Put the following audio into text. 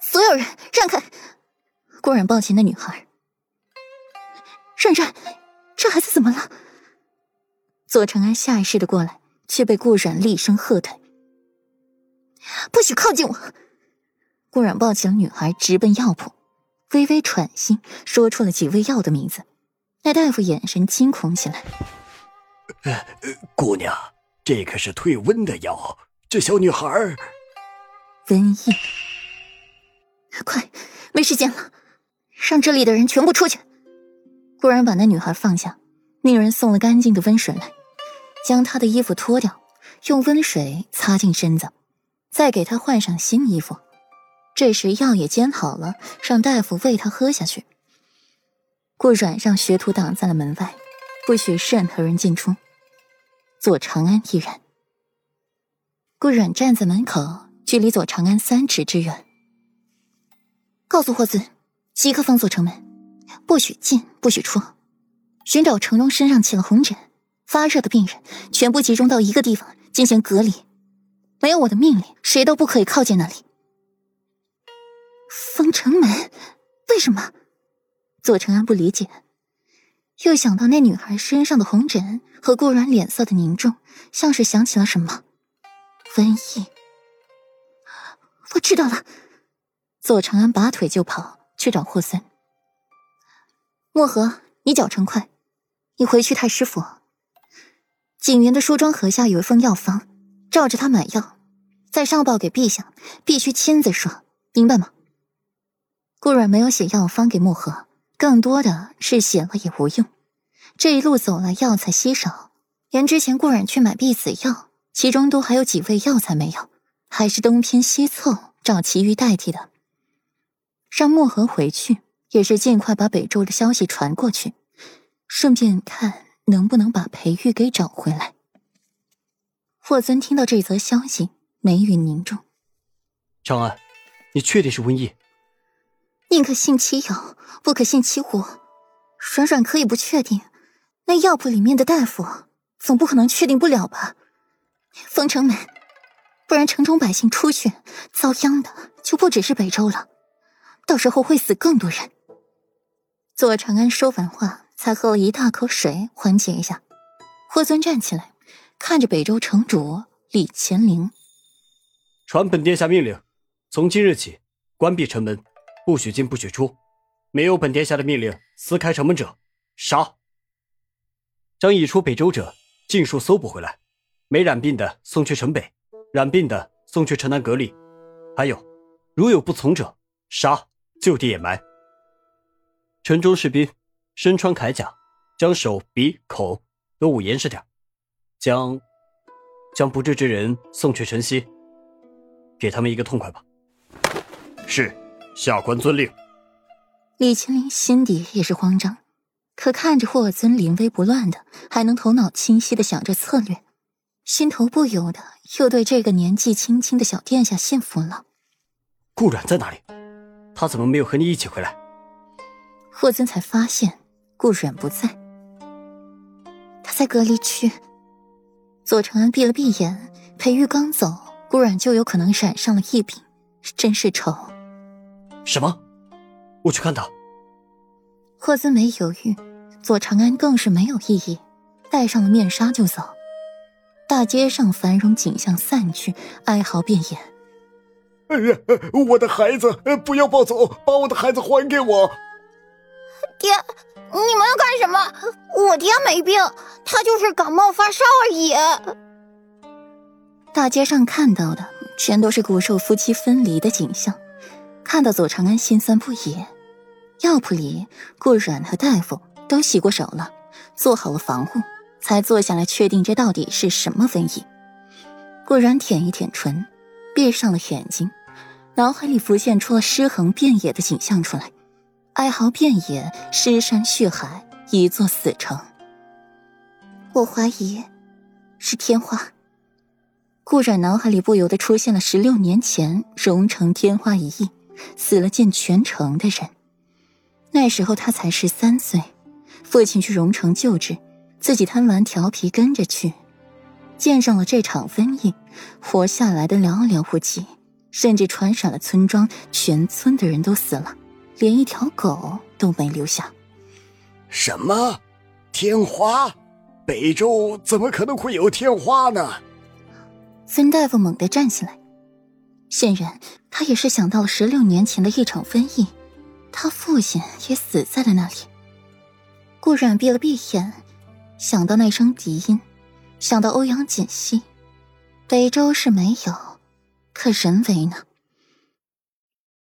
所有人让开！顾然抱起那女孩。冉冉，这孩子怎么了？左承安下意识的过来，却被顾冉厉声喝退：“不许靠近我！”顾冉抱起了女孩，直奔药铺，微微喘息，说出了几味药的名字。那大夫眼神惊恐起来：“姑娘，这可是退温的药，这小女孩……瘟疫！时间了，让这里的人全部出去！”顾然把那女孩放下，命人送了干净的温水来，将她的衣服脱掉，用温水擦净身子，再给她换上新衣服。这时药也煎好了，让大夫喂她喝下去。顾阮让学徒挡在了门外，不许任何人进出。左长安一人。顾阮站在门口，距离左长安三尺之远，告诉霍尊，即刻封锁城门，不许进，不许出。寻找城中身上起了红疹、发热的病人，全部集中到一个地方进行隔离。没有我的命令，谁都不可以靠近那里。封城门？为什么？左承安不理解，又想到那女孩身上的红疹和顾然脸色的凝重，像是想起了什么。瘟疫。我知道了。左承安拔腿就跑去找霍森。墨河，你脚程快，你回去太师府。景云的梳妆盒下有一份药方，照着他买药，再上报给陛下，必须亲自说，明白吗？顾阮没有写药方给墨河，更多的是写了也无用。这一路走来，药材稀少，连之前顾阮去买避子药，其中都还有几味药材没有，还是东拼西凑找其余代替的。让墨河回去，也是尽快把北周的消息传过去，顺便看能不能把裴玉给找回来。霍尊听到这则消息，眉宇凝重：“长安，你确定是瘟疫？”宁可信其有，不可信其无。软软可以不确定，那药铺里面的大夫总不可能确定不了吧？封城门，不然城中百姓出去遭殃的就不只是北周了，到时候会死更多人。左长安说完话，才喝了一大口水，缓解一下。霍尊站起来，看着北周城主李乾陵，传本殿下命令，从今日起关闭城门。不许进，不许出，没有本殿下的命令，撕开城门者，杀！将已出北周者尽数搜捕回来，没染病的送去城北，染病的送去城南隔离。还有，如有不从者，杀，就地掩埋。城中士兵身穿铠甲，将手、鼻、口都捂严实点，将将不治之人送去城西，给他们一个痛快吧。是。下官遵令。李青林心底也是慌张，可看着霍尊临危不乱的，还能头脑清晰的想着策略，心头不由得又对这个年纪轻轻的小殿下信服了。顾阮在哪里？他怎么没有和你一起回来？霍尊才发现顾阮不在，他在隔离区。左承安闭了闭眼，裴玉刚走，顾阮就有可能染上了疫病，真是愁。什么？我去看他。霍尊没犹豫，左长安更是没有异议，戴上了面纱就走。大街上繁荣景象散去，哀嚎遍野。哎呀，我的孩子！不要抱走，把我的孩子还给我！爹，你们要干什么？我爹没病，他就是感冒发烧而已。大街上看到的全都是骨瘦夫妻分离的景象。看到左长安心酸不已，药铺里顾阮和大夫都洗过手了，做好了防护，才坐下来确定这到底是什么瘟疫。顾阮舔一舔唇，闭上了眼睛，脑海里浮现出了尸横遍野的景象出来，哀嚎遍野，尸山血海，一座死城。我怀疑是天花。顾阮脑海里不由得出现了十六年前荣城天花一役。死了近全城的人。那时候他才十三岁，父亲去荣城救治，自己贪玩调皮跟着去，见上了这场瘟疫，活下来的寥寥无几，甚至传染了村庄，全村的人都死了，连一条狗都没留下。什么？天花？北周怎么可能会有天花呢？孙大夫猛地站起来，显然他也是想到了十六年前的一场瘟疫，他父亲也死在了那里。顾阮闭了闭眼，想到那声笛音，想到欧阳锦溪，北周是没有，可人为呢？